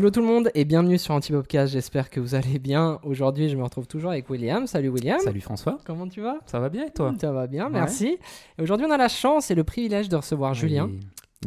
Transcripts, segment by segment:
Hello tout le monde et bienvenue sur Antipopcast. J'espère que vous allez bien. Aujourd'hui, je me retrouve toujours avec William. Salut William. Salut François. Comment tu vas? Ça va bien et toi? Ça va bien, merci. Et aujourd'hui, on a la chance et le privilège de recevoir Julien.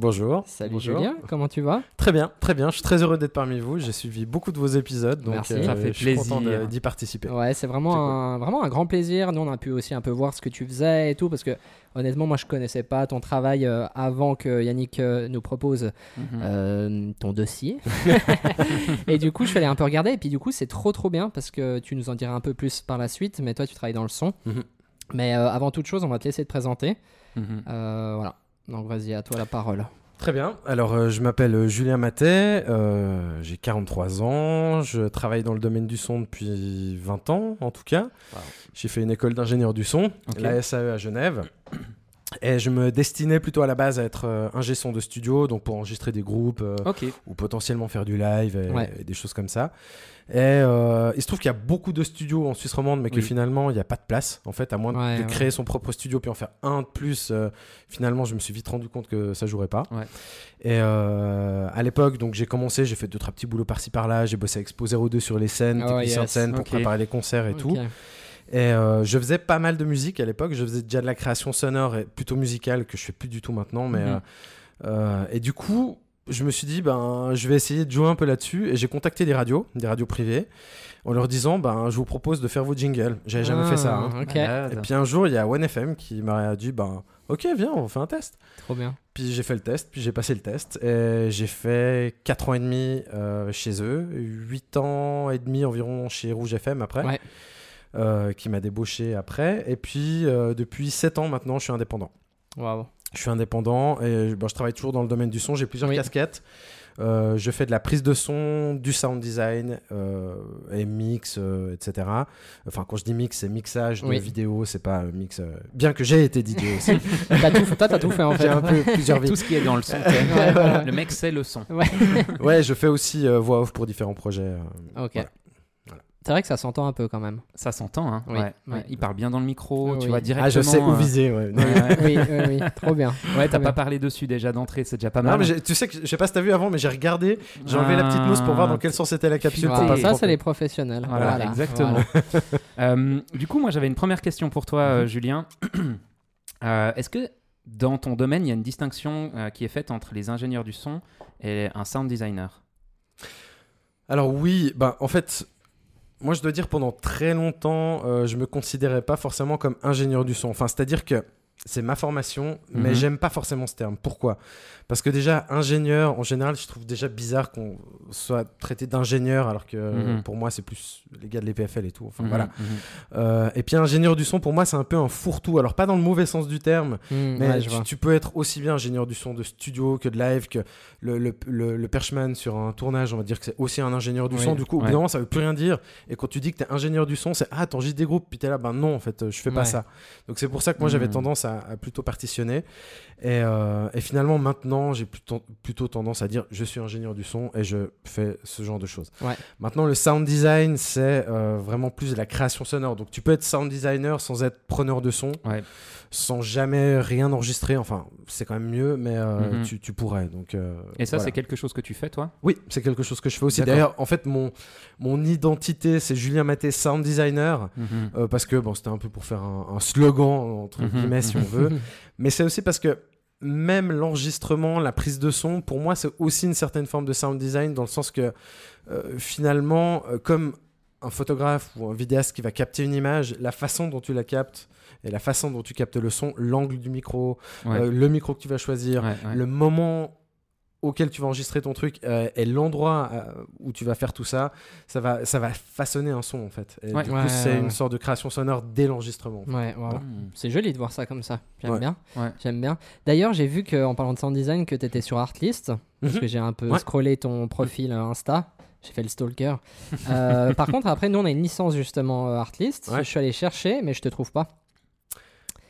Bonjour. Salut Bonjour. Julien, comment tu vas? Très bien, très bien. Je suis très heureux d'être parmi vous. J'ai suivi beaucoup de vos épisodes, donc Merci. Ça fait je suis content plaisir. de- d'y participer. Ouais, c'est vraiment, un, vraiment un grand plaisir. Nous, on a pu aussi un peu voir ce que tu faisais et tout, parce que honnêtement, moi, je connaissais pas ton travail euh, avant que Yannick euh, nous propose Mhm. euh, ton dossier. et du coup, je suis allé un peu regarder. Et puis, du coup, c'est trop, trop bien parce que tu nous en diras un peu plus par la suite. Mais toi, tu travailles dans le son. Mhm. Mais euh, avant toute chose, on va te laisser te présenter. Mhm. Euh, voilà. Donc, vas-y, à toi la parole. Très bien. Alors, euh, je m'appelle euh, Julien Matet. euh, J'ai 43 ans. Je travaille dans le domaine du son depuis 20 ans, en tout cas. Wow. J'ai fait une école d'ingénieur du son, Ok. la SAE à Genève. Et je me destinais plutôt à la base à être euh, ingé son de studio, donc pour enregistrer des groupes, euh, ou potentiellement faire du live et, Ouais. et des choses comme ça. Et euh, il se trouve qu'il y a beaucoup de studios en Suisse romande, mais que Oui. finalement, il n'y a pas de place, en fait, à moins de- Ouais, de ouais. créer son propre studio puis en faire un de plus. euh, finalement, je me suis vite rendu compte que ça jouerait pas. Et à l'époque, donc j'ai commencé, j'ai fait deux trois petits boulots par-ci par-là, j'ai bossé avec Expo 02 sur les scènes, Oh, technicien de yes. scène pour préparer les concerts et tout. Et euh, je faisais pas mal de musique à l'époque. Je faisais déjà de la création sonore et plutôt musicale que je fais plus du tout maintenant. Mais Mhm. euh, euh, et du coup, je me suis dit ben je vais essayer de jouer un peu là-dessus. Et j'ai contacté des radios, des radios privées, en leur disant ben je vous propose de faire vos jingles. J'avais jamais fait ça. hein. Ah, Malade. Et puis un jour, il y a OneFM qui m'a dit ben ok viens on fait un test. trop bien. Puis j'ai fait le test, puis j'ai passé le test. Et j'ai fait 4 ans et demi euh, chez eux, 8 ans et demi environ chez Rouge FM après, Ouais. Euh, qui m'a débauché après. Et puis euh, depuis 7 ans maintenant, je suis indépendant. Waouh. Je suis indépendant et bon, je travaille toujours dans le domaine du son. J'ai plusieurs Oui. casquettes. Euh, je fais de la prise de son, du sound design euh, et mix, euh, etc. Enfin, quand je dis mix, c'est mixage de Oui. vidéo, c'est pas mix. euh, Bien que j'ai été DJ aussi, T'as tout, toi, t'as tout fait en fait. j'ai un peu plusieurs vies. Tout ce qui est dans le son. Ouais, voilà. Le mec, c'est le son. Ouais, je fais aussi euh, voix off pour différents projets. euh. Ok. Voilà. C'est vrai que ça s'entend un peu quand même. Ça s'entend, hein. Oui, ouais. Il parle bien dans le micro, Oui, tu vois Ah, directement. je sais où euh, viser, ouais. Ouais, ouais. oui, oui, oui, trop bien. Ouais, t'as pas parlé dessus déjà d'entrée, c'est déjà pas Non, mal. mais j'ai- tu sais que je sais pas si t'as vu avant, mais j'ai regardé, j'ai enlevé la petite mousse pour voir dans quel sens était la capsule. Ah, pour Voilà, pas ça, c'est les professionnels. Voilà, exactement. Euh, du coup, moi, j'avais une première question pour toi, Mhm. euh, Julien. Euh, Est-ce que dans ton domaine, il y a une distinction euh, qui est faite entre les ingénieurs du son et un sound designer? Alors oui, bah en fait, moi je dois dire pendant très longtemps, euh, je me considérais pas forcément comme ingénieur du son. Enfin, c'est-à-dire que c'est ma formation, mais Mhm. j'aime pas forcément ce terme. Pourquoi? Parce que déjà, ingénieur, en général, je trouve déjà bizarre qu'on soit traité d'ingénieur, alors que Mhm. pour moi, c'est plus les gars de l'EPFL et tout. Enfin, Mhm, voilà. Euh, et puis, ingénieur du son, pour moi, c'est un peu un fourre-tout. Alors, pas dans le mauvais sens du terme, mais ouais, tu, peux être aussi bien ingénieur du son de studio que de live, que le, le, le, le perchman sur un tournage, on va dire que c'est aussi un ingénieur du Oui, son. Du coup, au bout d'un moment, ça veut plus rien dire. Et quand tu dis que tu es ingénieur du son, c'est Ah, t'enregistres des groupes, puis t'es là, ben non, en fait, je fais pas ça. Donc c'est pour ça que moi, j'avais Mhm. Tendance à, à plutôt partitionner. Et, euh, et finalement, maintenant, j'ai plutôt, plutôt tendance à dire Je suis ingénieur du son et je fais ce genre de choses. Ouais. Maintenant, le sound design, c'est euh, vraiment plus de la création sonore. Donc tu peux être sound designer sans être preneur de son Ouais. Sans jamais rien enregistrer. Enfin, c'est quand même mieux, mais euh, Mhm. tu, tu pourrais. Donc, euh, Et ça, voilà. c'est quelque chose que tu fais, toi? Oui, c'est quelque chose que je fais aussi. D'ailleurs, en fait, mon, mon identité, c'est Julien Maté, sound designer. Mhm. euh, parce que bon, c'était un peu pour faire un, un slogan, entre Mhm, guillemets, si on veut. Mais c'est aussi parce que même l'enregistrement, la prise de son, pour moi, c'est aussi une certaine forme de sound design, dans le sens que finalement, comme un photographe ou un vidéaste qui va capter une image, la façon dont tu la captes et la façon dont tu captes le son, l'angle du micro, Ouais. euh, le micro que tu vas choisir, Ouais, ouais. le moment auquel tu vas enregistrer ton truc euh, et l'endroit euh, où tu vas faire tout ça, ça va, ça va façonner un son en fait. Et Ouais. du coup, Ouais, c'est ouais, une sorte de création sonore dès l'enregistrement. Ouais, wow. Mhm. C'est joli de voir ça comme ça. J'aime Ouais. bien. Ouais. J'aime bien. D'ailleurs, j'ai vu que en parlant de sound design que tu étais sur Artlist parce Mhm. que j'ai un peu Ouais. scrollé ton profil Insta. J'ai fait le stalker. Euh, par contre, après, nous, on a une licence justement Artlist. Ouais. Je suis allé chercher, mais je te trouve pas.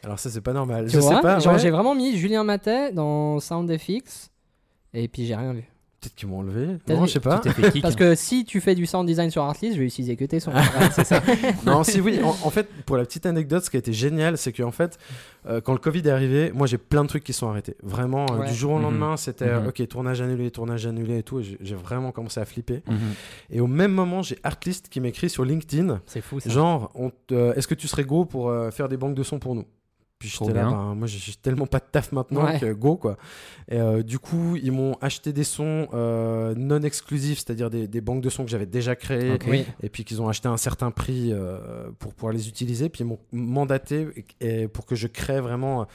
Alors ça, c'est pas normal. Tu je vois sais pas. Genre, ouais. j'ai vraiment mis Julien Matet dans SoundFX et puis j'ai rien vu. Peut-être qu'ils m'ont enlevé. Non, je sais pas. Kick. Parce que si tu fais du sound design sur Artlist, je vais utiliser que tes sons. C'est ça. non, si oui. En, en fait, pour la petite anecdote, ce qui a été génial, c'est qu'en fait, euh, quand le Covid est arrivé, moi j'ai plein de trucs qui sont arrêtés. Vraiment, euh, Ouais. du jour au Mhm. lendemain, c'était euh, Mhm. ok, tournage annulé, tournage annulé et tout. et j'ai- vraiment commencé à flipper. Mhm. Et au même moment, j'ai Artlist qui m'écrit sur LinkedIn, C'est fou ça. genre, euh, est-ce que tu serais go pour euh, faire des banques de sons pour nous? Puis j'étais là, ben, moi j'ai tellement pas de taf maintenant Ouais. que go quoi. Et euh, du coup, ils m'ont acheté des sons euh, non exclusifs, c'est-à-dire des, des banques de sons que j'avais déjà créées. Et puis qu'ils ont acheté un certain prix euh, pour pouvoir les utiliser. Puis ils m'ont mandaté et- et pour que je crée vraiment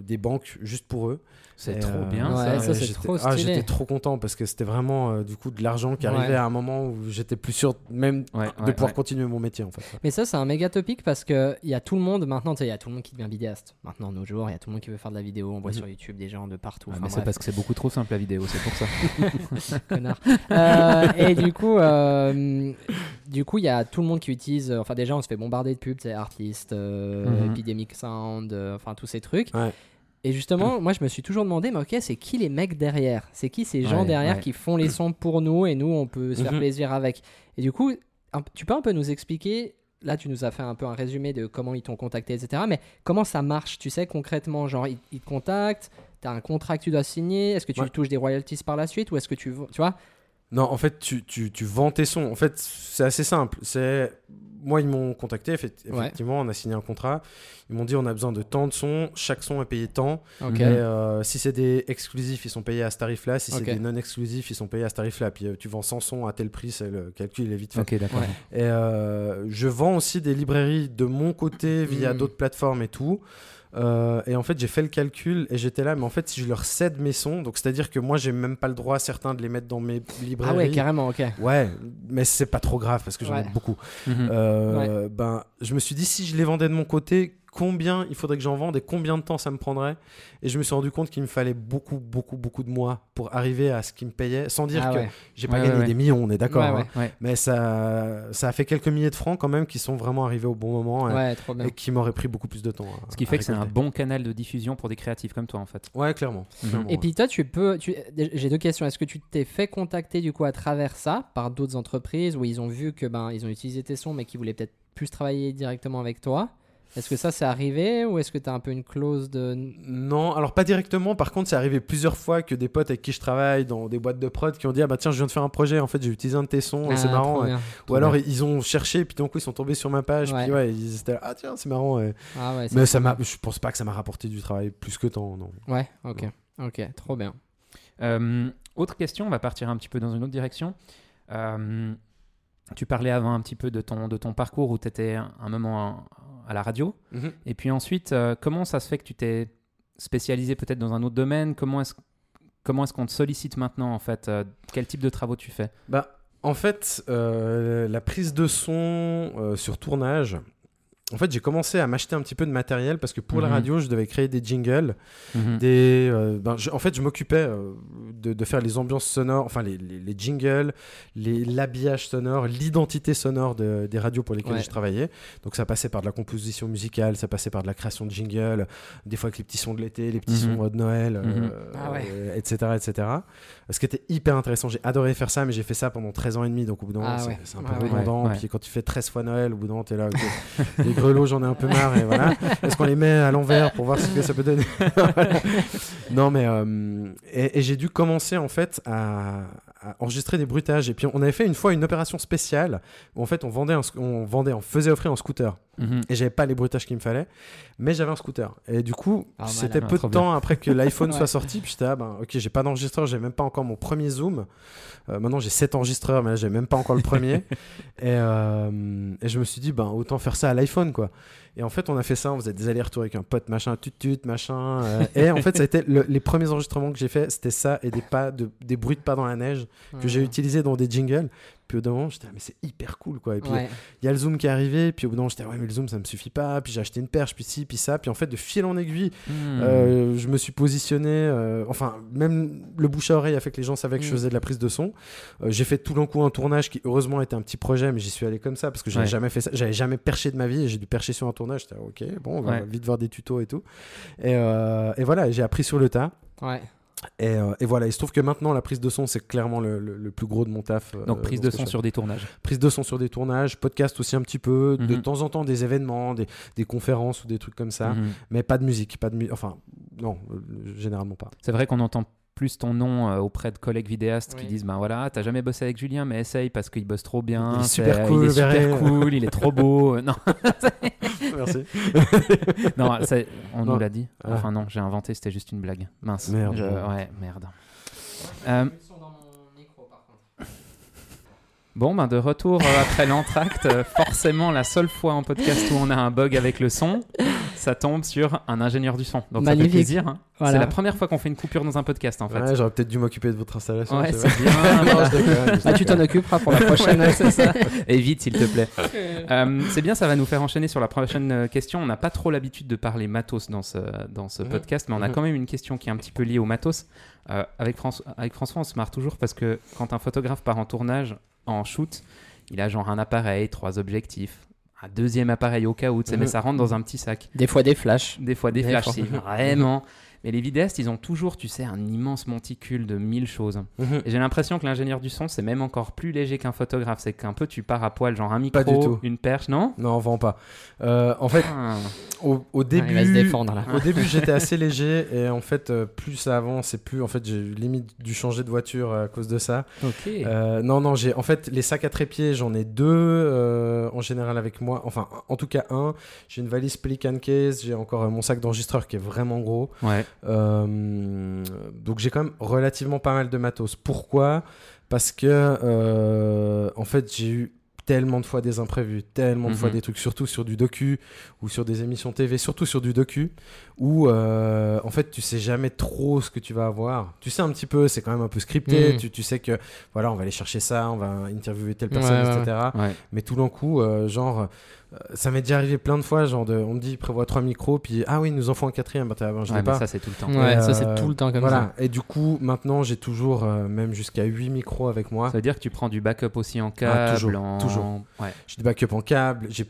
des banques juste pour eux. C'est trop euh, bien Ouais, ça. ça, c'est j'étais- trop ah, stylé. J'étais trop content parce que c'était vraiment euh, du coup de l'argent qui Ouais. arrivait à un moment où j'étais plus sûr même de pouvoir continuer mon métier en fait. Mais ça, c'est un méga topic parce que il y a tout le monde maintenant, il y a tout le monde qui devient vidéaste. Maintenant, nos jours, il y a tout le monde qui veut faire de la vidéo. On voit Mhm. sur YouTube des gens de partout. Ah, Enfin, mais c'est parce que c'est beaucoup trop simple la vidéo, c'est pour ça. connard. Euh, et du coup, euh, du coup, il y a tout le monde qui utilise. Enfin, déjà, on se fait bombarder de pubs, c'est Artlist, euh, Mhm. Epidemic Sound, euh, enfin tous ces trucs. Ouais. Et justement, moi, je me suis toujours demandé, mais ok, c'est qui les mecs derrière? C'est qui ces gens Ouais, derrière ouais. qui font les sons pour nous et nous, on peut se faire Mhm. plaisir avec? Et du coup, un- tu peux un peu nous expliquer Là, tu nous as fait un peu un résumé de comment ils t'ont contacté, etc. Mais comment ça marche, tu sais, concrètement Genre, ils, ils te contactent, tu as un contrat que tu dois signer, est-ce que tu Ouais. touches des royalties par la suite ou est-ce que tu. Tu vois? Non, en fait, tu, tu, tu vends tes sons. En fait, c'est assez simple. C'est moi, ils m'ont contacté. Ouais. Effectivement, on a signé un contrat. Ils m'ont dit on a besoin de tant de sons. Chaque son est payé tant. Et euh, si c'est des exclusifs, ils sont payés à ce tarif-là. Si c'est des non exclusifs, ils sont payés à ce tarif-là. Puis euh, tu vends 100 sons à tel prix, c'est le calcul il est vite fait. Ouais. Et euh, je vends aussi des librairies de mon côté via Mm. d'autres plateformes et tout. Euh, et en fait, j'ai fait le calcul et j'étais là, mais en fait, si je leur cède mes sons, donc c'est-à-dire que moi, j'ai même pas le droit, certains, de les mettre dans mes librairies. Ah ouais, carrément, ok. Ouais, mais c'est pas trop grave parce que j'en Ouais. ai beaucoup. Mhm. Euh, Ben, je me suis dit, si je les vendais de mon côté, combien il faudrait que j'en vende et combien de temps ça me prendrait Et je me suis rendu compte qu'il me fallait beaucoup, beaucoup, beaucoup de mois pour arriver à ce qui me payait, sans dire Ah que ouais. j'ai pas Ouais, gagné ouais, des millions, on est d'accord. Ouais, hein. ouais. Ouais. Mais ça, ça a fait quelques milliers de francs quand même qui sont vraiment arrivés au bon moment et, bien. et qui m'auraient pris beaucoup plus de temps. à- Ce qui fait que c'est un bon canal de diffusion pour des créatifs comme toi en fait. Ouais, clairement. Mhm. clairement, Et ouais. puis toi, tu peux. tu- J'ai deux questions. Est-ce que tu t'es fait contacter du coup à travers ça par d'autres entreprises où ils ont vu que ben ils ont utilisé tes sons mais qui voulaient peut-être plus travailler directement avec toi? Est-ce que ça c'est arrivé ou est-ce que tu as un peu une clause de Non, alors pas directement. Par contre, c'est arrivé plusieurs fois que des potes avec qui je travaille dans des boîtes de prod qui ont dit Ah bah tiens, je viens de faire un projet, en fait, j'ai utilisé un de tes sons et c'est Ah, marrant. bien. Ou alors ils ont cherché, puis d'un coup ils sont tombés sur ma page, Ouais. puis ouais, ils étaient là, Ah tiens, c'est marrant. ouais. Ah ouais. Mais ça m'a, je pense pas que ça m'a rapporté du travail plus que tant, non. Ouais. Ok. Ok. Trop bien. Euh, autre question, on va partir un petit peu dans une autre direction. Euh, tu parlais avant un petit peu de ton, de ton parcours où tu étais un moment à, la radio. Et puis ensuite, euh, comment ça se fait que tu t'es spécialisé peut-être dans un autre domaine? Comment est-ce comment est-ce qu'on te sollicite maintenant en fait? Euh, Quel type de travaux tu fais? Bah, en fait, euh, la prise de son sur tournage. En fait, j'ai commencé à m'acheter un petit peu de matériel parce que pour la Mhm. radio, je devais créer des jingles. Mhm. des, euh, ben, je- en fait, je m'occupais euh, de, de faire les ambiances sonores, enfin les, les- les jingles, les- l'habillage sonore, l'identité sonore de- des radios pour lesquelles Ouais. je travaillais. Donc ça passait par de la composition musicale, ça passait par de la création de jingles, des fois avec les petits sons de l'été, les petits Mhm. sons de Noël, euh, Mhm. Ah ouais. euh, etc., etc. Ce qui était hyper intéressant. J'ai adoré faire ça, mais j'ai fait ça pendant 13 ans et demi, donc au bout d'un moment, Ah c'est- ouais. c'est un Ah peu redondant. Puis quand tu fais 13 fois Noël, au bout d'un moment, t'es là, grelots, j'en ai un peu marre, et voilà. Est-ce qu'on les met à l'envers pour voir ce que ça peut donner Non, mais euh, et, et j'ai dû commencer en fait à, à enregistrer des bruitages. Et puis on avait fait une fois une opération spéciale où en fait on vendait, un on vendait, on faisait offrir un scooter. Mhm. Et j'avais pas les bruitages qu'il me fallait, mais j'avais un scooter. Et du coup, Ah, c'était Ah, peu de temps après que l'iPhone Ouais. soit sorti. Puis j'étais là, ben, ok, j'ai pas d'enregistreur, j'ai même pas encore mon premier zoom. Euh, maintenant j'ai 7 enregistreurs, mais là j'ai même pas encore le premier. et, euh, et je me suis dit, ben autant faire ça à l'iPhone quoi. Et en fait, on a fait ça, on faisait des allers-retours avec un pote, machin, tut tut, machin. euh, et en fait, ça a été le- les premiers enregistrements que j'ai fait, c'était ça et des pas, de, des bruits de pas dans la neige que j'ai Ouais. utilisés dans des jingles. Puis au bout d'un moment, j'étais, ah, mais c'est hyper cool quoi. Et puis Ouais. il y a le zoom qui est arrivé, puis au bout d'un moment, j'étais, ouais, mais le zoom ça me suffit pas. Puis j'ai acheté une perche, puis ci, puis ça. Puis en fait, de fil en aiguille, Mhm. euh, je me suis positionné. euh, enfin, même le bouche à oreille a fait que les gens savaient que je Mm. faisais de la prise de son. Euh, j'ai fait tout d'un coup un tournage qui, heureusement, était un petit projet, mais j'y suis allé comme ça parce que j'avais Ouais. jamais fait ça. J'avais jamais perché de ma vie et j'ai dû percher sur un tournage. J'étais, ok, bon, on va vite voir des tutos et tout. Et, et voilà, j'ai appris sur le tas. Ouais. Et, euh, et voilà, il se trouve que maintenant, la prise de son, c'est clairement le, le- le plus gros de mon taf. euh, Donc prise de son sur des tournages. Prise de son sur des tournages, podcast aussi un petit peu, de Mhm. temps en temps des événements, des, des conférences ou des trucs comme ça, Mhm. mais pas de musique, pas de mu- enfin non, euh, généralement pas. C'est vrai qu'on entend plus ton nom euh, auprès de collègues vidéastes qui disent ben voilà t'as jamais bossé avec Julien mais essaye parce qu'il bosse trop bien Il est super cool, il est super cool il est trop beau Euh, non Merci. non c'est- on Non. nous l'a dit Ah. enfin non j'ai inventé c'était juste une blague mince Merde. Je- ouais merde Euh, Bon, ben de retour euh, après l'entracte, euh, forcément la seule fois en podcast où on a un bug avec le son, ça tombe sur un ingénieur du son. Donc ça Magnifique. fait plaisir. hein. Voilà. C'est la première fois qu'on fait une coupure dans un podcast en fait. Ouais, j'aurais peut-être dû m'occuper de votre installation. Ouais, c'est c'est vrai. bien. Non, je déconne, je Ah, tu t'en occuperas pour la prochaine. Ouais, c'est ça. Et vite, s'il te plaît. Euh, c'est bien, ça va nous faire enchaîner sur la prochaine question. On n'a pas trop l'habitude de parler matos dans ce, dans ce Mhm. podcast, mais on a Mhm. quand même une question qui est un petit peu liée au matos. Euh, avec, France- avec François, on se marre toujours parce que quand un photographe part en tournage, en shoot, il a genre un appareil, trois objectifs, un deuxième appareil au cas où, tu sais, mais Mhm. ça rentre dans un petit sac. Des fois des flashs. Des fois des Des flashs, si vraiment. Mais les vidéastes, ils ont toujours, tu sais, un immense monticule de mille choses. Mhm. J'ai l'impression que l'ingénieur du son, c'est même encore plus léger qu'un photographe. C'est qu'un peu, tu pars à poil, genre un micro, Pas du tout. une perche, non? Non, on vend pas. Euh, en fait, Ah. au, au début, il va se défendre, là. au début, j'étais assez léger et en fait, euh, plus ça avance et plus, en fait, j'ai limite dû changer de voiture à cause de ça. Ok. Euh, non, non, j'ai en fait les sacs à trépied, j'en ai deux euh, en général avec moi. Enfin, en tout cas un. J'ai une valise Pelican Case, j'ai encore euh, mon sac d'enregistreur qui est vraiment gros. Ouais. Euh, donc j'ai quand même relativement pas mal de matos. Pourquoi? Parce que euh, en fait j'ai eu tellement de fois des imprévus, tellement de fois Mhm. des trucs, surtout sur du docu ou sur des émissions TV, surtout sur du docu, où euh, en fait tu sais jamais trop ce que tu vas avoir. Tu sais un petit peu, c'est quand même un peu scripté, Mhm. tu, tu sais que voilà, on va aller chercher ça, on va interviewer telle personne, Ouais, etc. Ouais. Mais tout d'un coup, euh, genre, ça m'est déjà arrivé plein de fois, genre, de, on me dit prévoit trois micros, puis ah oui, nous en faut un quatrième, bah, ben, je Ouais, pas. ça, c'est tout le temps. Ouais, ça c'est euh, tout le temps comme voilà. Et du coup, maintenant, j'ai toujours euh, même jusqu'à 8 micros avec moi. Ça veut dire que tu prends du backup aussi en câble, Ah, toujours, en... toujours. Ouais. J'ai du backup en câble, j'ai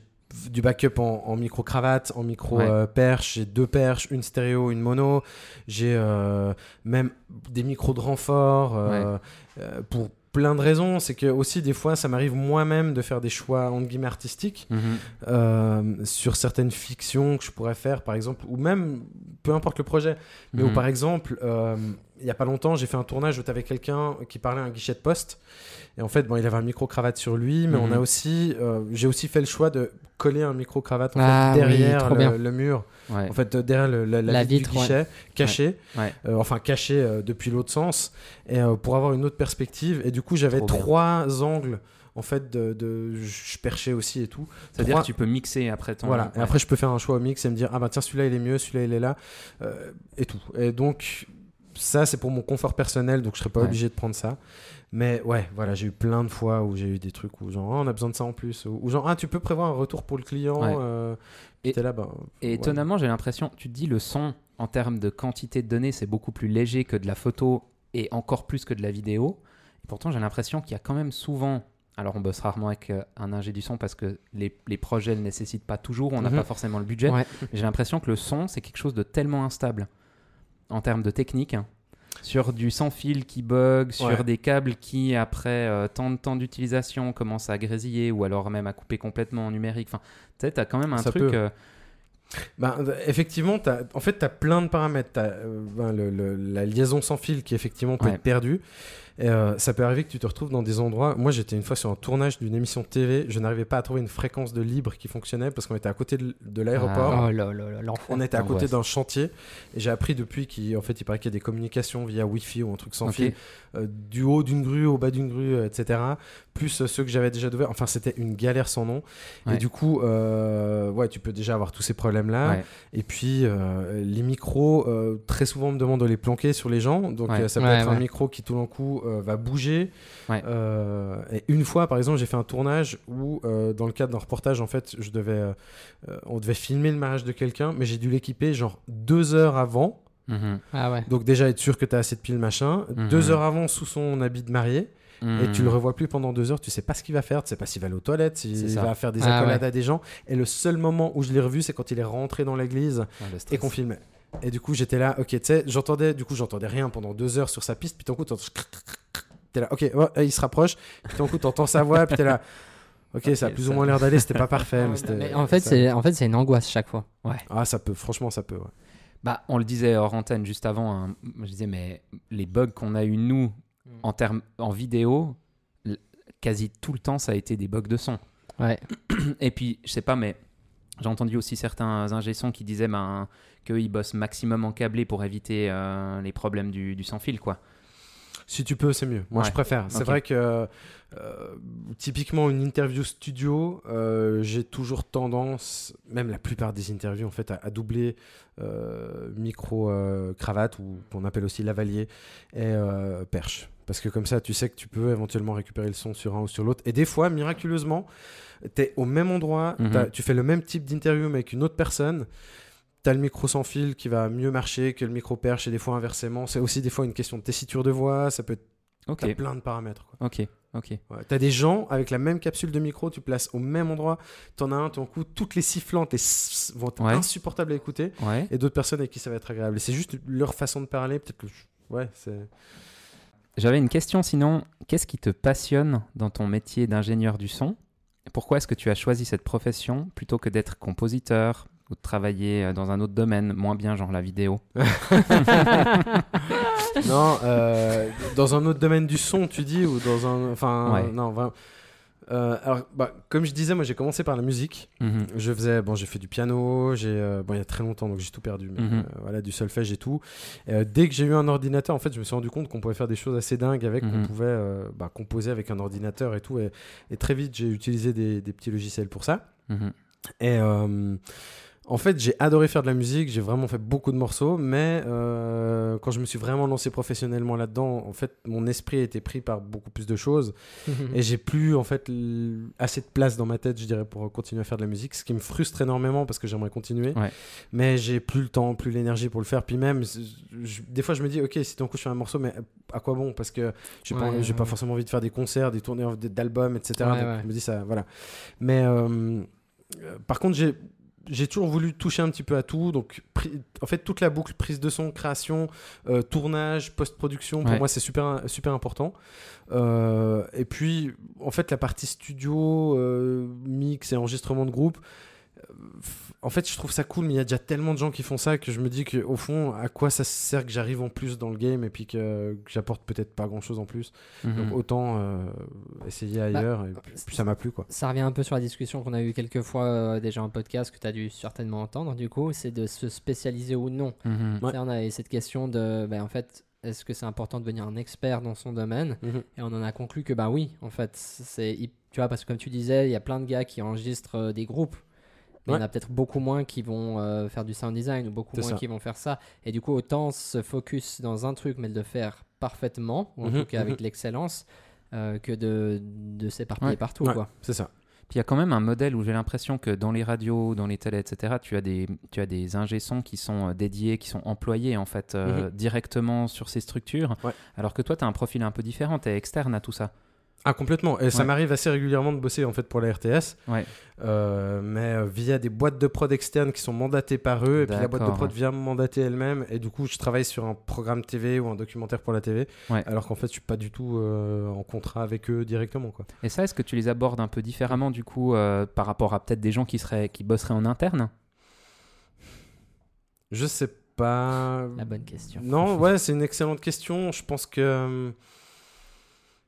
du backup en, en micro cravate, en micro Ouais. euh, perche, j'ai deux perches, une stéréo, une mono, j'ai euh, même des micros de renfort euh, euh, pour plein de raisons. C'est que aussi des fois, ça m'arrive moi-même de faire des choix entre guillemets artistiques Mhm. euh, sur certaines fictions que je pourrais faire, par exemple, ou même peu importe le projet. Mais où Mhm. par exemple, euh, il y a pas longtemps, j'ai fait un tournage où tu avais quelqu'un qui parlait à un guichet de poste. Et en fait, bon, il avait un micro-cravate sur lui, mais on Mhm. a aussi, euh, j'ai aussi fait le choix de coller un micro-cravate en Ah fait, derrière le, le mur, Ouais. en fait, euh, derrière le- la, la La vitre, vitre, du guichet, caché, Ouais. euh, enfin caché euh, depuis l'autre sens, et pour avoir une autre perspective. Et du coup, j'avais bien. trois angles. En fait, de, de- je perchais aussi et tout. Ça veut dire que tu peux mixer après ton. voilà, et après je peux faire un choix au mix et me dire ah bah tiens celui-là il est mieux, celui-là il est là euh, et tout. Et donc ça c'est pour mon confort personnel donc je serais pas Ouais. obligé de prendre ça. Mais ouais, voilà, j'ai eu plein de fois où j'ai eu des trucs où genre Ah, on a besoin de ça en plus ou, ou genre ah tu peux prévoir un retour pour le client Ouais. euh, Et- là bah Et ouais. étonnamment, j'ai l'impression, tu te dis le son en termes de quantité de données, c'est beaucoup plus léger que de la photo et encore plus que de la vidéo. Et pourtant, j'ai l'impression qu'il y a quand même souvent. Alors, on bosse rarement avec euh, un ingé du son parce que les, les projets ne nécessitent pas toujours, on n'a Mhm. pas forcément le budget. Ouais. J'ai l'impression que le son, c'est quelque chose de tellement instable en termes de technique. hein. Sur du sans fil qui bug, sur Ouais. des câbles qui, après euh, tant de temps d'utilisation, commencent à grésiller ou alors même à couper complètement en numérique. Enfin, tu sais, t'as quand même un Ça truc. euh, Ben, euh, effectivement, t'as- en fait, tu as plein de paramètres. Tu as la liaison sans fil qui, effectivement, peut Ouais. être perdue. Et, euh, ça peut arriver que tu te retrouves dans des endroits. Moi, j'étais une fois sur un tournage d'une émission de TV. Je n'arrivais pas à trouver une fréquence de libre qui fonctionnait parce qu'on était à côté de, de l'aéroport. Ah. Oh. On était à côté d'un chantier et j'ai appris depuis qu'il en fait, il paraît qu'il y a des communications via Wi-Fi ou un truc sans fil euh, du haut d'une grue au bas d'une grue, euh, etc. Plus ceux que j'avais déjà ouverts. Enfin, c'était une galère sans nom. Ouais. Et du coup, ouais, tu peux déjà avoir tous ces problèmes-là. Ouais. Et puis, les micros, très souvent, on me demande de les planquer sur les gens. Donc, ça peut être un micro qui, tout d'un coup, euh, va bouger. Ouais. Euh, et une fois, par exemple, j'ai fait un tournage où, euh, dans le cadre d'un reportage, en fait, je devais, on devait filmer le mariage de quelqu'un, mais j'ai dû l'équiper genre deux heures avant. Mhm. Ah ouais. Donc, déjà, être sûr que tu as assez de piles, machin. Mhm. Deux heures avant, sous son habit de mariée. Et tu le Mhm. revois plus pendant deux heures, tu sais pas ce qu'il va faire, tu sais pas s'il va aller aux toilettes, s'il va faire des Ah accolades ouais. à des gens. Et le seul moment où je l'ai revu, c'est quand il est rentré dans l'église Ah, et qu'on filmait. Et du coup, j'étais là, ok, tu sais, j'entendais, du coup, j'entendais rien pendant deux heures sur sa piste, puis d'un coup, t'entends. T'es là, ok, il se rapproche, puis d'un coup, t'entends sa voix, puis t'es là. Ok, ça a plus ou moins l'air d'aller, c'était pas parfait. mais en fait, c'est en fait, c'est une angoisse chaque fois. Ouais. Ah, ça peut, franchement, ça peut, ouais. Bah, on le disait hors antenne juste avant. hein. Je disais, mais les bugs qu'on a eu nous Mm. en termes en vidéo, l- quasi tout le temps, ça a été des bugs de son. Ouais. Et puis, je sais pas, mais j'ai entendu aussi certains ingé qui disaient ben, qu'ils bossent maximum en câblé pour éviter euh, les problèmes du, du sans fil, quoi. Si tu peux, c'est mieux. Moi, Ouais. je préfère. C'est vrai que euh, typiquement une interview studio, euh, j'ai toujours tendance, même la plupart des interviews en fait, à, à doubler euh, micro cravate ou qu'on appelle aussi lavalier et perche. Parce que comme ça, tu sais que tu peux éventuellement récupérer le son sur un ou sur l'autre. Et des fois, miraculeusement, tu es au même endroit, Mhm. tu fais le même type d'interview mais avec une autre personne. T'as le micro sans fil qui va mieux marcher que le micro perche et des fois inversement. C'est aussi des fois une question de tessiture de voix. Ça peut être T'as plein de paramètres. Quoi. ok, ok. Ouais. T'as des gens avec la même capsule de micro, tu places au même endroit. T'en as un, ton coup, toutes les sifflantes les sss vont être Ouais. insupportables à écouter. Ouais. Et d'autres personnes avec qui ça va être agréable. Et c'est juste leur façon de parler. Peut-être que. Ouais, c'est. J'avais une question sinon. Qu'est-ce qui te passionne dans ton métier d'ingénieur du son? Pourquoi est-ce que tu as choisi cette profession plutôt que d'être compositeur ou de travailler euh, dans un autre domaine, moins bien, genre la vidéo non, euh, dans un autre domaine du son, tu dis, ou dans un. Enfin, Ouais. non, vraiment. Euh, alors, bah, comme je disais, moi j'ai commencé par la musique. Mhm. Je faisais, bon, j'ai fait du piano, j'ai, euh, bon, il y a très longtemps, donc j'ai tout perdu, mais Mhm. euh, voilà, du solfège et tout. Et, euh, dès que j'ai eu un ordinateur, en fait, je me suis rendu compte qu'on pouvait faire des choses assez dingues avec, Mhm. qu'on pouvait euh, bah, composer avec un ordinateur et tout. Et, et très vite, j'ai utilisé des, des petits logiciels pour ça. Mhm. Et euh, en fait, j'ai adoré faire de la musique, j'ai vraiment fait beaucoup de morceaux, mais euh, quand je me suis vraiment lancé professionnellement là-dedans, en fait, mon esprit a été pris par beaucoup plus de choses et j'ai plus en fait assez de place dans ma tête, je dirais, pour continuer à faire de la musique, ce qui me frustre énormément parce que j'aimerais continuer, Ouais. mais j'ai plus le temps, plus l'énergie pour le faire. Puis même, je- des fois, je me dis, ok, si d'un coup je fais un morceau, mais à quoi bon? Parce que j'ai pas, Ouais, pas forcément envie de faire des concerts, des tournées d'albums, etc. Donc, je me dis ça, voilà. Mais euh, euh, par contre, j'ai j'ai toujours voulu toucher un petit peu à tout. Donc, en fait, toute la boucle prise de son, création, euh, tournage, post-production, pour Ouais. moi, c'est super, super important. Euh, et puis, en fait, la partie studio, euh, mix et enregistrement de groupe, en fait, je trouve ça cool, mais il y a déjà tellement de gens qui font ça que je me dis qu'au fond, à quoi ça sert que j'arrive en plus dans le game et puis que, que j'apporte peut-être pas grand chose en plus. Mhm. Donc, autant euh, essayer ailleurs. et puis, puis ça m'a plu, quoi. Ça revient un peu sur la discussion qu'on a eue quelques fois euh, déjà en podcast que tu as dû certainement entendre. Du coup, c'est de se spécialiser ou non. Mhm. Ouais. On a eu cette question de, ben, en fait, est-ce que c'est important de devenir un expert dans son domaine Mhm. Et on en a conclu que, bah oui, en fait, c'est, tu vois, parce que comme tu disais, il y a plein de gars qui enregistrent euh, des groupes. Mais il y en Ouais. a peut-être beaucoup moins qui vont euh, faire du sound design ou beaucoup moins ça. qui vont faire ça. Et du coup, autant se focus dans un truc, mais de le faire parfaitement, ou en Mhm, tout cas avec mhm. l'excellence, euh, que de, de s'éparpiller Ouais. partout. Ouais. Quoi. C'est ça. Puis il y a quand même un modèle où j'ai l'impression que dans les radios, dans les télés, etc., tu as des, tu as des ingé-sons qui sont euh, dédiés, qui sont employés en fait euh, Mhm. directement sur ces structures. Ouais. Alors que toi, tu as un profil un peu différent, tu es externe à tout ça. Ah complètement. Et ça m'arrive assez régulièrement de bosser en fait pour la RTS, Ouais. euh, mais euh, via des boîtes de prod externes qui sont mandatées par eux, et puis la boîte de prod vient me mandater elle-même, et du coup je travaille sur un programme TV ou un documentaire pour la TV, Ouais. alors qu'en fait je suis pas du tout euh, en contrat avec eux directement quoi. Et ça, est-ce que tu les abordes un peu différemment du coup euh, par rapport à peut-être des gens qui, seraient, qui bosseraient en interne? Je sais pas. La bonne question. Non, ouais, c'est une excellente question. Je pense que.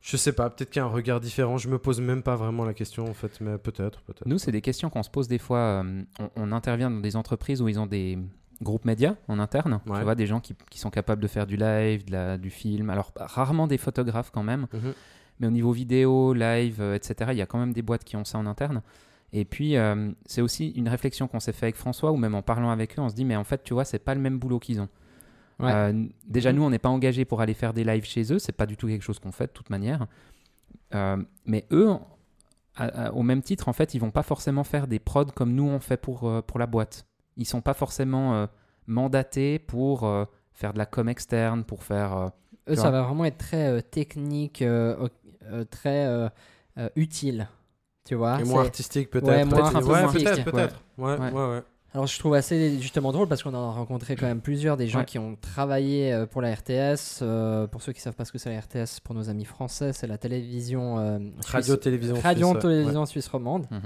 Je sais pas, peut-être qu'il y a un regard différent. Je me pose même pas vraiment la question en fait, mais peut-être. Nous, c'est des questions qu'on se pose des fois. euh, on, on intervient dans des entreprises où ils ont des groupes médias en interne. Ouais. Tu vois, des gens qui, qui sont capables de faire du live, de la- du film. Alors, rarement des photographes quand même. Mhm. Mais au niveau vidéo, live, euh, etc., il y a quand même des boîtes qui ont ça en interne. Et puis, euh, c'est aussi une réflexion qu'on s'est fait avec François, ou même en parlant avec eux, on se dit, mais en fait, tu vois, c'est pas le même boulot qu'ils ont. Ouais. Euh, déjà, Mhm. nous, on n'est pas engagés pour aller faire des lives chez eux, c'est pas du tout quelque chose qu'on fait de toute manière. Euh, mais eux, à- à- au même titre, en fait, ils vont pas forcément faire des prods comme nous on fait pour, euh, pour la boîte. Ils sont pas forcément euh, mandatés pour euh, faire de la com externe, pour faire. euh, Eux, ça vois. va vraiment être très euh, technique, euh, euh, très euh, euh, utile. Tu vois Et moins artistique peut-être. Ouais, moins peut-être. Ouais, peut-être, peut-être. Ouais, Ouais. ouais, ouais. Alors je trouve assez justement drôle parce qu'on en a rencontré quand même plusieurs des gens Ouais. qui ont travaillé euh, pour la RTS. Euh, pour ceux qui savent pas ce que c'est la RTS, pour nos amis français, c'est la télévision euh, Radio suisse- radio ouais. télévision suisse romande. Mhm.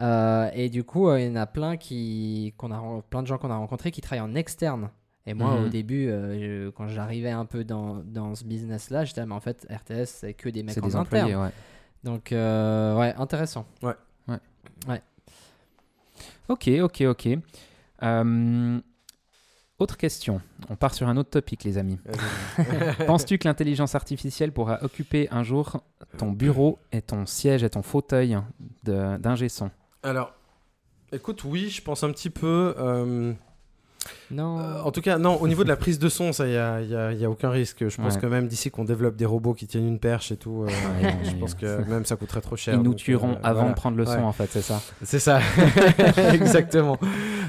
Euh, et du coup, euh, il y en a plein qui, qu'on a, plein de gens qu'on a rencontrés qui travaillent en externe. Et moi, Mhm. au début, euh, je- quand j'arrivais un peu dans, dans ce business-là, j'étais, mais en fait, RTS, c'est que des mecs en des interne. employés, ouais. Donc, euh, ouais, intéressant. Ok, ok, ok. Euh, autre question. On part sur un autre topic, les amis. Penses-tu que l'intelligence artificielle pourra occuper un jour ton bureau et ton siège et ton fauteuil d'ingé son? Alors, écoute, oui, je pense un petit peu. euh, Non. Euh, en tout cas, non, au niveau de la prise de son, ça, il n'y a, y a- y a aucun risque. Je pense Ouais. que même d'ici qu'on développe des robots qui tiennent une perche et tout, euh, Ouais, je pense que même ça coûterait trop cher. Ils nous donc, tueront euh, avant voilà. de prendre le son, Ouais. en fait, c'est ça C'est ça, exactement.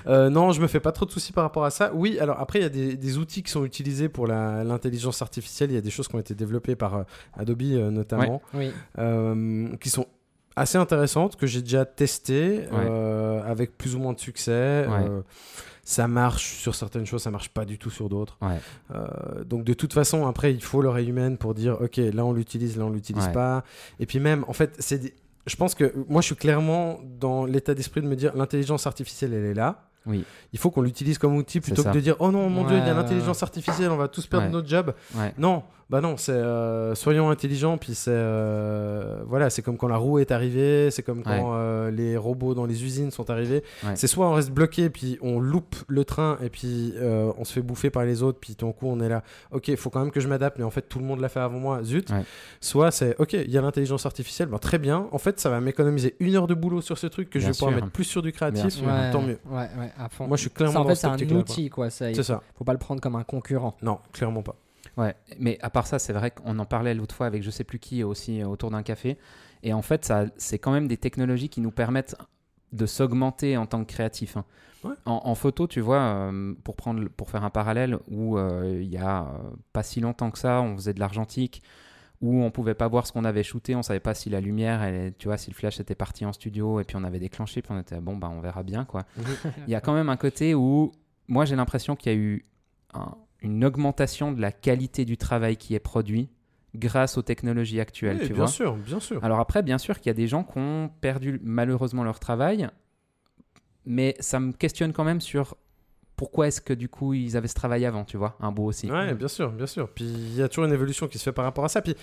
Non, je me fais pas trop de soucis par rapport à ça. Oui, alors après, il y a des, des outils qui sont utilisés pour l'intelligence artificielle. Il y a des choses qui ont été développées par Adobe notamment, Oui. qui sont assez intéressantes, que j'ai déjà testées avec plus ou moins de succès. Ça marche sur certaines choses, ça marche pas du tout sur d'autres. Ouais. Euh, donc de toute façon, après, il faut l'oreille humaine pour dire, ok, là on l'utilise, là on l'utilise Ouais. pas. Et puis même, en fait, c'est, des- je pense que moi je suis clairement dans l'état d'esprit de me dire, l'intelligence artificielle, elle est là. Oui. Il faut qu'on l'utilise comme outil plutôt que de dire, oh non, mon dieu, il y a l'intelligence artificielle, on va tous perdre notre job. Non, bah non, c'est euh, soyons intelligents, puis c'est euh, voilà, c'est comme quand la roue est arrivée, c'est comme quand Ouais. euh, les robots dans les usines sont arrivés. Ouais. C'est soit on reste bloqué, puis on loupe le train, et puis euh, on se fait bouffer par les autres, puis tout d'un coup on est là, ok, il faut quand même que je m'adapte, mais en fait tout le monde l'a fait avant moi, zut. Ouais. Soit c'est, ok, il y a l'intelligence artificielle, bah, très bien, en fait ça va m'économiser une heure de boulot sur ce truc que je vais pouvoir sûr. mettre plus sur du créatif, tant mieux. Ouais, ouais, à fond. Moi je suis clairement Ça, en dans fait, c'est un quoi. outil, quoi. Ça, il C'est ça. faut pas le prendre comme un concurrent. Non, clairement pas. Ouais, mais à part ça, c'est vrai qu'on en parlait l'autre fois avec je sais plus qui aussi euh, autour d'un café. Et en fait, ça, c'est quand même des technologies qui nous permettent de s'augmenter en tant que créatif. hein. Ouais. En, en photo, tu vois, euh, pour, prendre, pour faire un parallèle, où euh, il y a euh, pas si longtemps que ça, on faisait de l'argentique, où on pouvait pas voir ce qu'on avait shooté, on savait pas si la lumière, elle, tu vois, si le flash était parti en studio, et puis on avait déclenché, puis on était bon, bah on verra bien, quoi. Il y a quand même un côté où, moi j'ai l'impression qu'il y a eu un- une augmentation de la qualité du travail qui est produit grâce aux technologies actuelles, Oui, tu bien vois. sûr, bien sûr. Alors après, bien sûr qu'il y a des gens qui ont perdu malheureusement leur travail, mais ça me questionne quand même sur pourquoi est-ce que du coup ils avaient ce travail avant, tu vois, un beau aussi. Ouais, bien sûr, bien sûr. Puis il y a toujours une évolution qui se fait par rapport à ça. Puis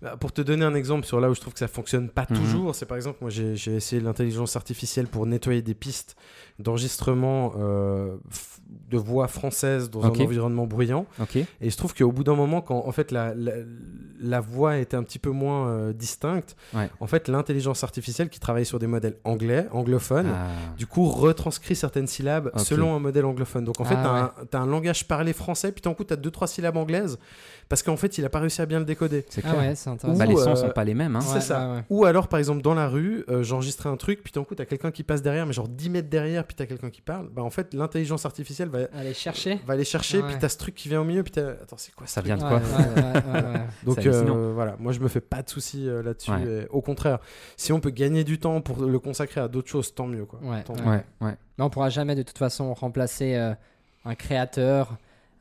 bah, pour te donner un exemple sur là où je trouve que ça fonctionne pas Mhm. toujours, c'est par exemple, moi j'ai essayé l'intelligence artificielle pour nettoyer des pistes d'enregistrement euh, de voix françaises dans un environnement bruyant. Ok. Et se trouve qu'au bout d'un moment, quand en fait la, la, la voix était un petit peu moins euh, distincte, Ouais. en fait l'intelligence artificielle qui travaille sur des modèles anglais, anglophones, Ah, du coup retranscrit certaines syllabes selon un modèle anglophone. Donc en fait, Ah, tu as, un langage parlé français, puis d'un coup, tu as deux, trois syllabes anglaises, parce qu'en fait, il a pas réussi à bien le décoder. c'est Ah clair. ouais, c'est intéressant. Bah, les Ou, sons euh, sont pas les mêmes. Hein. c'est Ouais, ça. ouais, ouais. Ou alors, par exemple, dans la rue, euh, j'enregistrais un truc, puis d'un coup, tu as quelqu'un qui passe derrière, mais genre 10 mètres derrière, puis tu as quelqu'un qui parle. Bah, en fait, l'intelligence artificielle va, Allez chercher. va aller chercher, Ouais. puis tu as ce truc qui vient au milieu, puis tu Attends, c'est quoi Ça vient de quoi ouais, ouais, ouais, ouais. Donc euh, voilà, moi je me fais pas de soucis euh, là-dessus. Ouais. et Au contraire, si on peut gagner du temps pour le consacrer à d'autres choses, tant mieux. Quoi. Ouais, Tant ouais. mieux. Mais on pourra jamais de toute façon remplacer euh, un créateur.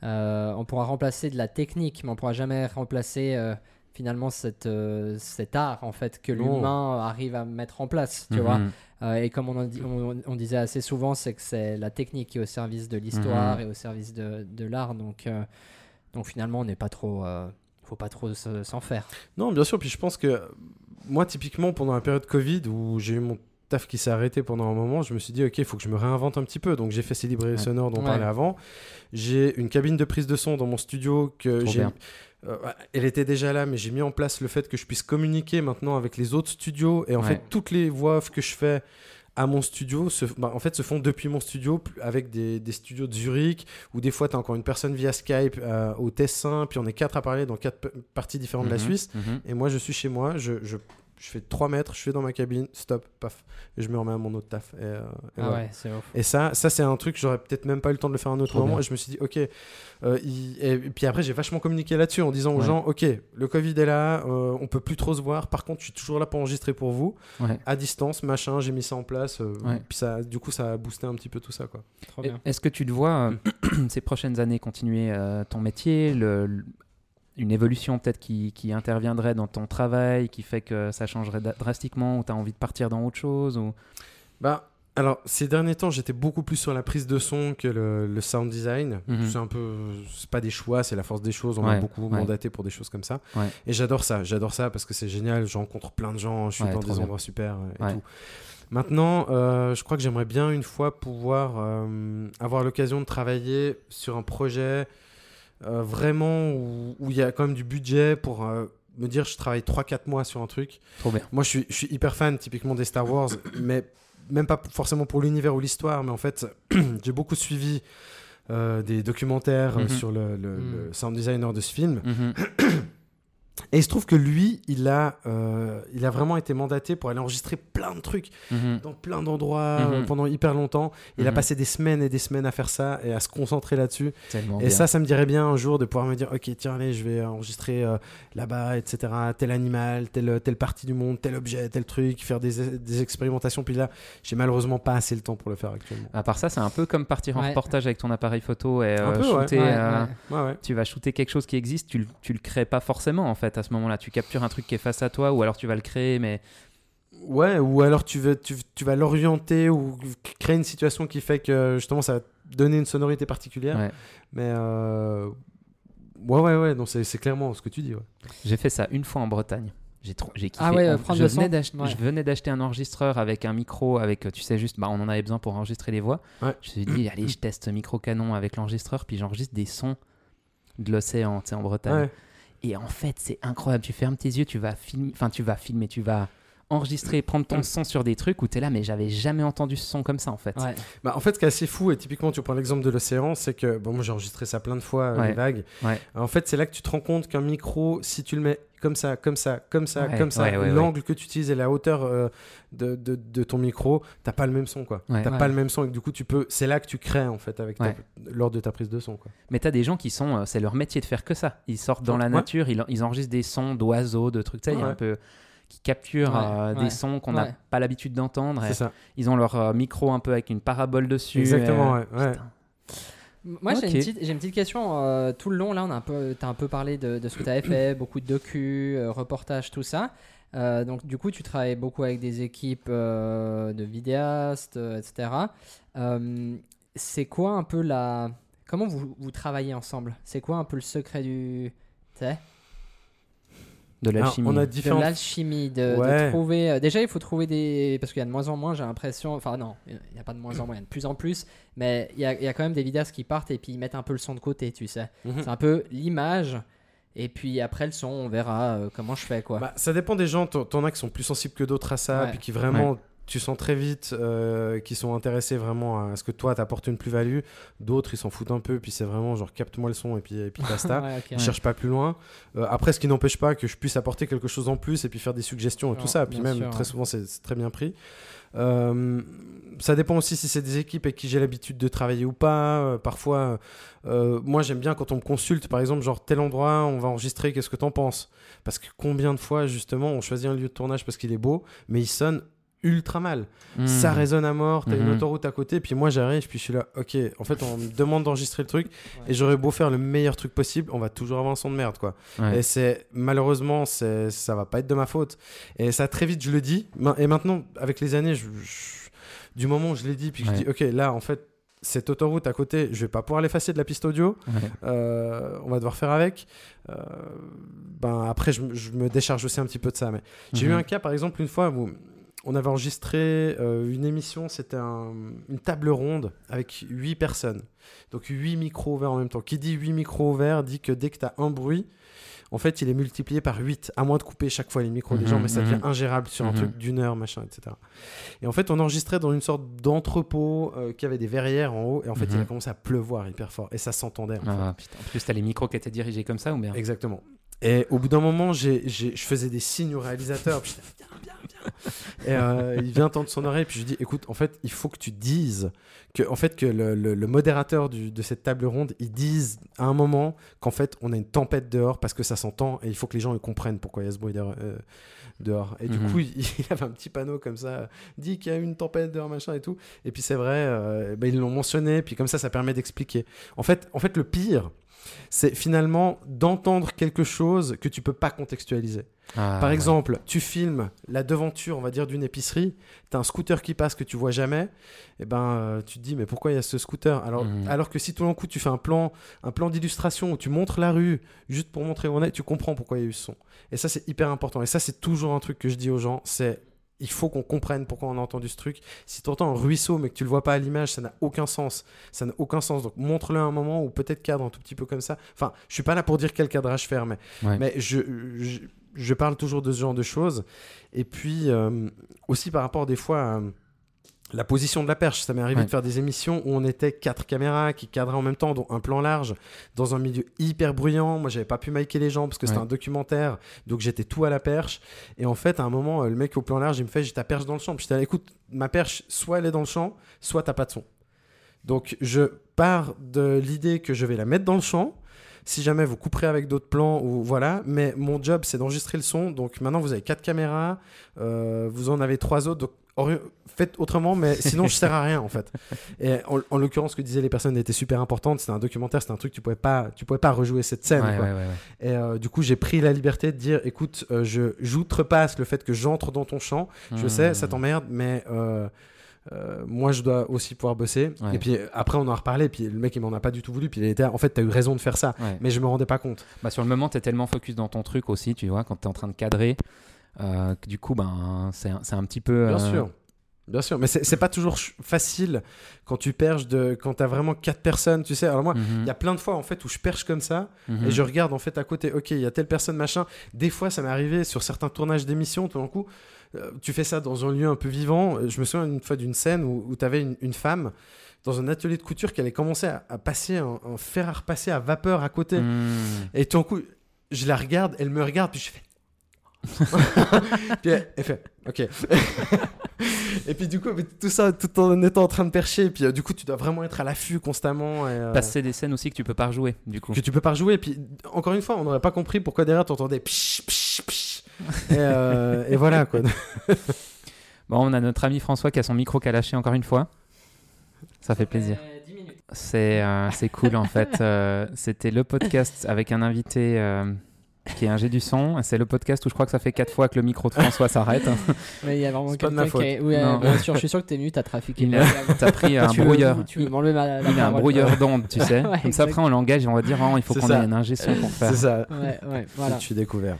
Euh, on pourra remplacer de la technique, mais on pourra jamais remplacer euh, finalement cette, euh, cet art en fait que l'humain arrive à mettre en place. Tu Mhm. vois Euh, et comme on, on, on disait assez souvent, c'est que c'est la technique qui est au service de l'histoire Mhm. et au service de, de l'art. Donc, euh, donc finalement, on n'est pas trop. faut pas trop se- s'en faire. Non, bien sûr. Puis je pense que moi, typiquement, pendant la période Covid où j'ai eu mon taf qui s'est arrêté pendant un moment, je me suis dit, ok, il faut que je me réinvente un petit peu. Donc j'ai fait ces librairies Ouais. sonores dont on Ouais. parlait avant. J'ai une cabine de prise de son dans mon studio que j'ai. Euh, elle était déjà là, mais j'ai mis en place le fait que je puisse communiquer maintenant avec les autres studios. Et en Ouais. fait, toutes les voix off que je fais à mon studio se, bah, en fait, se font depuis mon studio avec des, des studios de Zurich où des fois tu as encore une personne via Skype euh, au Tessin, puis on est quatre à parler dans quatre parties différentes de la Mhm, Suisse. mhm. Et moi, je suis chez moi, je, je je fais 3 mètres, je suis dans ma cabine, stop, paf, et je me remets à mon autre taf. Et, euh, et Ah voilà. ouais, c'est ouf. Et ça, ça c'est un truc, j'aurais peut-être même pas eu le temps de le faire à un autre Trop moment. bien. Et je me suis dit, ok. euh, il- et, puis après, j'ai vachement communiqué là-dessus en disant aux Ouais. gens, ok, le Covid est là, euh, on peut plus trop se voir. Par contre, je suis toujours là pour enregistrer pour vous, Ouais. à distance, machin. J'ai mis ça en place. euh, Ouais. Puis ça, du coup, ça a boosté un petit peu tout ça, quoi. Est-ce que tu te vois euh, ces prochaines années continuer euh, ton métier, le- le- une évolution peut-être qui, qui interviendrait dans ton travail, qui fait que ça changerait drastiquement, ou tu as envie de partir dans autre chose ou... Bah, alors, ces derniers temps, j'étais beaucoup plus sur la prise de son que le, le sound design. Mhm. C'est un peu, c'est pas des choix, c'est la force des choses. On m'a beaucoup ouais. mandaté pour des choses comme ça. Ouais. Et j'adore ça, j'adore ça parce que c'est génial. Je rencontre plein de gens, je suis dans des bien. endroits super euh, et tout. Maintenant, euh, je crois que j'aimerais bien une fois pouvoir euh, avoir l'occasion de travailler sur un projet euh, vraiment où il y a quand même du budget pour euh, me dire je travaille 3-4 mois sur un truc. Trop bien. Moi, je suis, je suis hyper fan typiquement des Star Wars, mais même pas forcément pour l'univers ou l'histoire, mais en fait, j'ai beaucoup suivi euh, des documentaires Mhm. sur le, le- Mhm. le sound designer de ce film. Mhm. Et il se trouve que lui, il a, euh, il a vraiment été mandaté pour aller enregistrer plein de trucs Mhm. dans plein d'endroits euh, Mhm. pendant hyper longtemps. Il a Mhm. passé des semaines et des semaines à faire ça et à se concentrer là-dessus. Et bien. ça, ça me dirait bien un jour de pouvoir me dire, ok, tiens, allez, je vais enregistrer euh, là-bas, etc. Tel animal, telle, telle partie du monde, tel objet, tel truc, faire des, des expérimentations. Puis là, j'ai malheureusement pas assez le temps pour le faire actuellement. À part ça, c'est un peu comme partir en Ouais. reportage avec ton appareil photo et Un euh, peu, shooter. Ouais, euh, ouais. Ouais, ouais. Tu vas shooter quelque chose qui existe, tu, le- tu le crées pas forcément en fait à ce moment-là. Tu captures un truc qui est face à toi ou alors tu vas le créer, mais Ouais, ou alors tu, veux, tu, tu vas l'orienter ou créer une situation qui fait que justement ça va te donner une sonorité particulière. ouais. Mais euh... ouais, ouais, ouais, non, c'est clairement ce que tu dis. Ouais. j'ai fait ça une fois en Bretagne. J'ai trop, j'ai kiffé. Ah ouais, prendre je, le venais son. d'ach- Ouais. je venais d'acheter un enregistreur avec un micro, avec, tu sais, juste, bah, on en avait besoin pour enregistrer les voix. Ouais. Je me suis dit, allez, je teste ce micro canon avec l'enregistreur, puis j'enregistre des sons de l'océan, tu sais, en Bretagne. Et en fait, c'est incroyable. Tu fermes tes yeux, tu vas filmer, enfin, tu vas filmer, tu vas enregistrer, prendre ton son sur des trucs où tu es là, mais j'avais jamais entendu ce son comme ça, en fait. Ouais. Bah, en fait, ce qui est assez fou, et typiquement, tu prends l'exemple de l'océan, c'est que, bon, moi j'ai enregistré ça plein de fois, euh, Ouais. les vagues. Ouais. En fait, c'est là que tu te rends compte qu'un micro, si tu le mets comme ça, comme ça, comme ça, Ouais, comme ça, ouais, ouais, l'angle que tu utilises et la hauteur euh, de, de, de ton micro, t'as pas le même son, quoi. Ouais. T'as Ouais. pas le même son, et que du coup, tu peux, c'est là que tu crées, en fait, avec ta- Ouais. lors de ta prise de son, quoi. Mais tu as des gens qui sont, euh, c'est leur métier de faire que ça. Ils sortent dans la Ouais. nature, ils, ils enregistrent des sons d'oiseaux, de trucs, tu sais, il y a Ouais. un peu qui capturent Ouais, euh, ouais, des sons qu'on n'a ouais. pas l'habitude d'entendre. et C'est ça. Ils ont leur euh, micro un peu avec une parabole dessus. Exactement, et- ouais. ouais. Putain. Moi, j'ai une, petite- j'ai une petite question. euh, tout le long, là, on a un peu, t'as un peu parlé de, de ce que tu avais fait, beaucoup de docu, euh, reportages, tout ça. Euh, donc, du coup, tu travailles beaucoup avec des équipes euh, de vidéastes, euh, etc. Euh, c'est quoi un peu la. Comment vous, vous travaillez ensemble? C'est quoi un peu le secret du. De l'alchimie. on a de différentes. l'alchimie, de, de Ouais. trouver. euh, déjà, il faut trouver des. Parce qu'il y a de moins en moins, j'ai l'impression. Enfin, non, il n'y a pas de moins en moins, il y a de plus en plus. Mais il y a, il y a quand même des vidéastes qui partent et puis ils mettent un peu le son de côté, tu sais. Mhm. C'est un peu l'image. Et puis après le son, on verra euh, comment je fais, quoi. Bah, ça dépend des gens. T'en t'en as qui sont plus sensibles que d'autres à ça, Ouais. puis qui vraiment, tu sens très vite euh, qu'ils sont intéressés vraiment à ce que toi t'apportes une plus-value. D'autres, ils s'en foutent un peu, puis c'est vraiment genre capte-moi le son et puis, et puis basta. Ouais. Ils cherchent pas plus loin. Euh, après, ce qui n'empêche pas que je puisse apporter quelque chose en plus et puis faire des suggestions et tout ça. Puis même, sûr, très ouais. souvent, c'est c'est très bien pris. Euh, ça dépend aussi si c'est des équipes avec qui j'ai l'habitude de travailler ou pas. Euh, parfois, euh, moi j'aime bien quand on me consulte, par exemple, genre tel endroit, on va enregistrer, qu'est-ce que t'en penses? Parce que combien de fois, justement, on choisit un lieu de tournage parce qu'il est beau, mais il sonne ultra mal. Hmm. Ça résonne à mort, t'as une Mhm. autoroute à côté, puis moi j'arrive, puis je suis là, ok, en fait on me demande d'enregistrer le truc, et j'aurais beau faire le meilleur truc possible, on va toujours avoir un son de merde, quoi. Ouais. Et c'est malheureusement, c'est ça va pas être de ma faute. Et ça très vite, je le dis. Et maintenant, avec les années, je- je- du moment où je l'ai dit, puis que Ouais. je dis, ok, là, en fait, cette autoroute à côté, je vais pas pouvoir l'effacer de la piste audio. Ouais. Euh, on va devoir faire avec. Euh, ben après, je, me- je me décharge aussi un petit peu de ça. Mais j'ai Mhm. eu un cas, par exemple, une fois où on avait enregistré euh, une émission, c'était un- une table ronde avec huit personnes. Donc huit micros ouverts en même temps. Qui dit huit micros ouverts dit que dès que tu as un bruit, en fait, il est multiplié par 8, à moins de couper chaque fois les micros des Mhm, gens, mais ça devient mhm. ingérable sur un Mhm. truc d'une heure, machin, etc. Et en fait, on enregistrait dans une sorte d'entrepôt euh, qui avait des verrières en haut, et en fait, il a Mhm. commencé à pleuvoir hyper fort, et ça s'entendait. en fait. Ah, putain. En plus, t'as les micros qui étaient dirigés comme ça ou bien? Exactement. Et au bout d'un moment, j'ai, j'ai- je faisais des signes au réalisateur. Puis j'étais, viens, viens, viens. Et euh, il vient tendre son oreille. Puis je lui dis, écoute, en fait, il faut que tu dises que, en fait, que le, le- le modérateur du- de cette table ronde, il dise à un moment qu'en fait, on a une tempête dehors parce que ça s'entend et il faut que les gens ils comprennent pourquoi il y a ce bruit dehors. euh, dehors. Et du Mhm. coup, il, il avait un petit panneau comme ça, dit qu'il y a une tempête dehors, machin et tout. Et puis c'est vrai, euh, ben, ils l'ont mentionné. Puis comme ça, ça permet d'expliquer. En fait, en fait, le pire, c'est finalement d'entendre quelque chose que tu peux pas contextualiser. Ah, Par ouais. exemple, tu filmes la devanture, on va dire, d'une épicerie, tu as un scooter qui passe que tu vois jamais, et ben euh, tu te dis mais pourquoi il y a ce scooter? Alors, Mhm. alors que si tout d'un coup tu fais un plan, un plan d'illustration où tu montres la rue juste pour montrer où on est, tu comprends pourquoi il y a eu ce son. Et ça c'est hyper important. Et ça c'est toujours un truc que je dis aux gens, c'est il faut qu'on comprenne pourquoi on a entendu ce truc. Si tu entends un ruisseau mais que tu le vois pas à l'image, ça n'a aucun sens. Ça n'a aucun sens. Donc montre-le à un moment ou peut-être cadre un tout petit peu comme ça. Enfin, je suis pas là pour dire quel cadrage faire, mais, Ouais. mais je, je, je parle toujours de ce genre de choses. Et puis euh, aussi par rapport des fois à la position de la perche. Ça m'est arrivé Ouais. de faire des émissions où on était quatre caméras qui cadraient en même temps, dont un plan large, dans un milieu hyper bruyant. Moi, j'avais pas pu micer les gens parce que c'était Ouais. un documentaire, donc j'étais tout à la perche. Et en fait, à un moment, euh, le mec au plan large, il me fait J'ai ta perche dans le champ. Puis j'étais écoute, ma perche, soit elle est dans le champ, soit t'as pas de son. Donc je pars de l'idée que je vais la mettre dans le champ. Si jamais vous couperez avec d'autres plans ou voilà, mais mon job c'est d'enregistrer le son. Donc maintenant vous avez quatre caméras, euh, vous en avez trois autres. Donc faites autrement, mais sinon je sers à rien en fait. Et en, en l'occurrence, ce que disaient les personnes était super importante. C'était un documentaire, c'était un truc tu pouvais pas, tu pouvais pas rejouer cette scène. Ouais, quoi. ouais, ouais, ouais. Et euh, du coup, j'ai pris la liberté de dire, écoute, euh, je j'outrepasse le fait que j'entre dans ton champ. Je Hmm. sais, ça t'emmerde, mais euh, euh, moi, je dois aussi pouvoir bosser. Ouais. Et puis après, on en a reparlé. Puis le mec, il m'en a pas du tout voulu. Puis il était, en fait, t'as eu raison de faire ça. Ouais. Mais je me rendais pas compte. Bah, sur le moment, tu es tellement focus dans ton truc aussi, tu vois, quand tu es en train de cadrer, euh, du coup, ben, c'est un, petit peu. Bien euh, sûr. Bien sûr, mais c'est pas toujours facile quand tu perches de quand t'as vraiment quatre personnes, tu sais. Alors moi, mhm, il y a plein de fois en fait où je perche comme ça mhm. et je regarde en fait à côté. Ok, il y a telle personne machin. Des fois, ça m'est arrivé sur certains tournages d'émissions. Tout d'un coup, euh, tu fais ça dans un lieu un peu vivant. Je me souviens une fois d'une scène où, où tu avais une, une femme dans un atelier de couture qui allait commencer à, à passer un, un fer à repasser à vapeur à côté. Hmm. Et tout d'un coup, je la regarde, elle me regarde, puis je fais. puis elle, elle fait OK. et puis du coup, tout ça tout en étant en train de percher. Puis euh, du coup, tu dois vraiment être à l'affût constamment. Et, euh, Passer des scènes aussi que tu peux pas rejouer, du coup. que tu peux pas rejouer. Et puis encore une fois, on n'aurait pas compris pourquoi derrière tu entendais psh, psh, psh. et, euh, et voilà quoi. Bon, on a notre ami François qui a son micro qui a lâché encore une fois. Ça fait plaisir. C'est euh, c'est cool en fait. Euh, C'était le podcast avec un invité euh, qui est un G du son. C'est le podcast où je crois que ça fait quatre fois que le micro de François s'arrête. Mais il y a vraiment C'est pas de ma quelqu'un qui est... ouais, Non. bien sûr, je suis sûr que t'es venu, t'as trafiqué. A-. T'as pris un Tu veux- brouilleur. Tu veux m'enlever ma. Il a un brouilleur d'ondes, tu sais. Ouais, Comme ça, après, on l'engage et on va dire oh, il faut qu'on ait un ingé son pour faire. C'est ça. Ouais, ouais, voilà. Je suis découvert.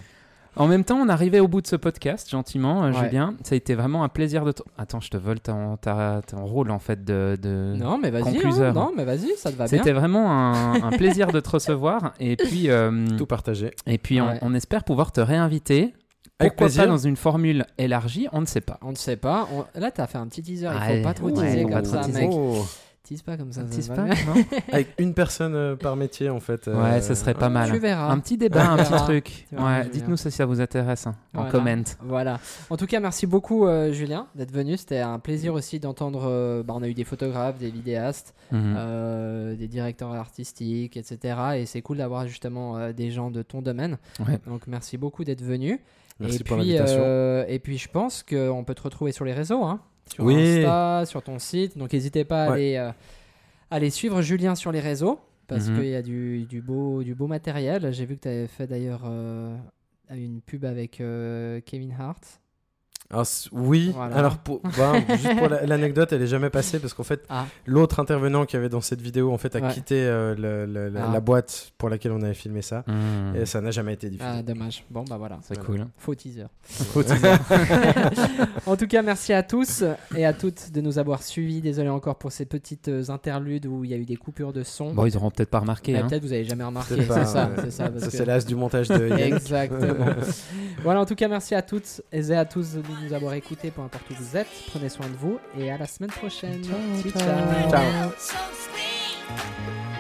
En même temps, on est arrivé au bout de ce podcast, gentiment, euh, Ouais. Julien. Ça a été vraiment un plaisir de. Attends, je te vole ton, ta- ton rôle en fait de. de- Non, mais vas-y. hein, non, mais vas-y, ça te va bien. C'était vraiment un, un plaisir de te recevoir. Et puis, euh, Tout partagé. et puis on- Ouais. on, espère pouvoir te réinviter. Pourquoi pas dans une formule élargie On ne sait pas. On ne sait pas. On- Là, t'as fait un petit teaser. Il faut pas trop ouais, teaser comme trop ça, mec. Oh. Tease pas comme ça. ça Tease pas, non Avec une personne euh, par métier en fait. euh, Ouais, ce serait pas mal. Tu verras. Un petit débat, un petit truc. Ouais, dites-nous si ça vous intéresse hein, en comment. Voilà. En tout cas, merci beaucoup, euh, Julien, d'être venu. C'était un plaisir aussi d'entendre. euh, bah, on a eu des photographes, des vidéastes, Mhm. euh, des directeurs artistiques, etc. Et c'est cool d'avoir justement euh, des gens de ton domaine. Ouais. Donc, merci beaucoup d'être venu. Merci et pour l'invitation. euh, et puis, je pense qu'on peut te retrouver sur les réseaux, hein, sur Oui. Insta, sur ton site. Donc, n'hésitez pas à aller, euh, aller suivre Julien sur les réseaux parce Mhm. qu'il y a du, du beau, du beau matériel. J'ai vu que tu avais fait d'ailleurs euh, une pub avec euh, Kevin Hart. Alors, c- oui, Voilà. alors pour, bah, juste pour la- l'anecdote, elle est jamais passée parce qu'en fait, Ah, l'autre intervenant qui avait dans cette vidéo en fait a Ouais. quitté euh, le- le- la, Ah. la boîte pour laquelle on avait filmé ça Mhm. et ça n'a jamais été diffusé. ah, dommage. Bon, bah voilà. C'est Voilà. cool. Faux teaser. en tout cas, merci à tous et à toutes de nous avoir suivis. Désolé encore pour ces petites euh, interludes où il y a eu des coupures de son. Bon, ils auront peut-être pas remarqué. Hein. Peut-être vous avez jamais remarqué. C'est ça, c'est ça. que- l'as du montage de Yannick. Exactement. voilà, en tout cas, merci à toutes et à tous de nous avoir écoutés, peu importe où vous êtes. Prenez soin de vous et à la semaine prochaine. Ciao, Ciao. ciao. Ciao. so sweet.